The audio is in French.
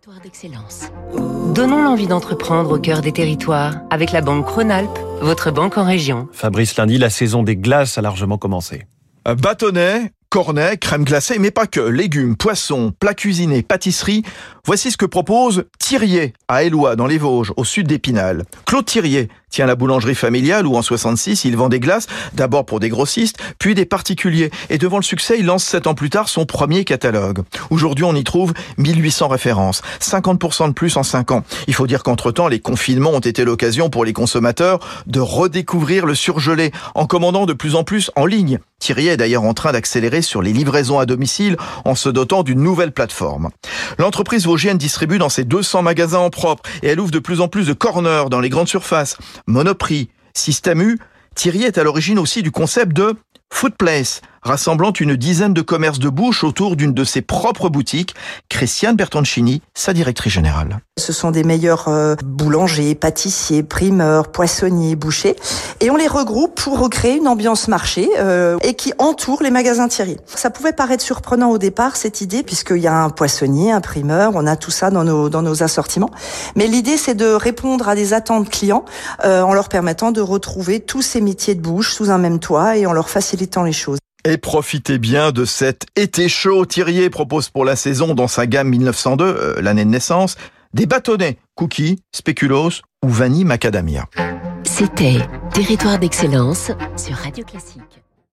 Territoire d'excellence. Donnons l'envie d'entreprendre au cœur des territoires avec la Banque Rhône-Alpes, votre banque en région. Fabrice Lundi, la saison des glaces a largement commencé. Bâtonnet, cornet, crème glacée, mais pas que. Légumes, poissons, plats cuisinés, pâtisseries. Voici ce que propose Thirier à Eloi, dans les Vosges, au sud d'Épinal. Claude Thirier tient la boulangerie familiale où en 66 il vend des glaces, d'abord pour des grossistes, puis des particuliers. Et devant le succès, il lance sept ans plus tard son premier catalogue. Aujourd'hui, on y trouve 1800 références, 50% de plus en 5 ans. Il faut dire qu'entre-temps, les confinements ont été l'occasion pour les consommateurs de redécouvrir le surgelé en commandant de plus en plus en ligne. Thierry est d'ailleurs en train d'accélérer sur les livraisons à domicile en se dotant d'une nouvelle plateforme. L'entreprise vosgienne distribue dans ses 200 magasins en propre et elle ouvre de plus en plus de corners dans les grandes surfaces. Monoprix, Système U, Thierry est à l'origine aussi du concept de Food Place, rassemblant une dizaine de commerces de bouche autour d'une de ses propres boutiques, Christiane Bertoncini, sa directrice générale. Ce sont des meilleurs euh, boulangers, pâtissiers, primeurs, poissonniers, bouchers, et on les regroupe pour recréer une ambiance marché euh, et qui entoure les magasins Thierry. Ça pouvait paraître surprenant au départ cette idée, puisqu'il y a un poissonnier, un primeur, on a tout ça dans nos dans nos assortiments. Mais l'idée c'est de répondre à des attentes clients euh, en leur permettant de retrouver tous ces métiers de bouche sous un même toit et en leur facilitant les choses. Et profitez bien de cet été chaud. Thierry propose pour la saison dans sa gamme 1902, euh, l'année de naissance, des bâtonnets, cookies, spéculoos ou vanille macadamia. C'était Territoire d'excellence sur Radio Classique.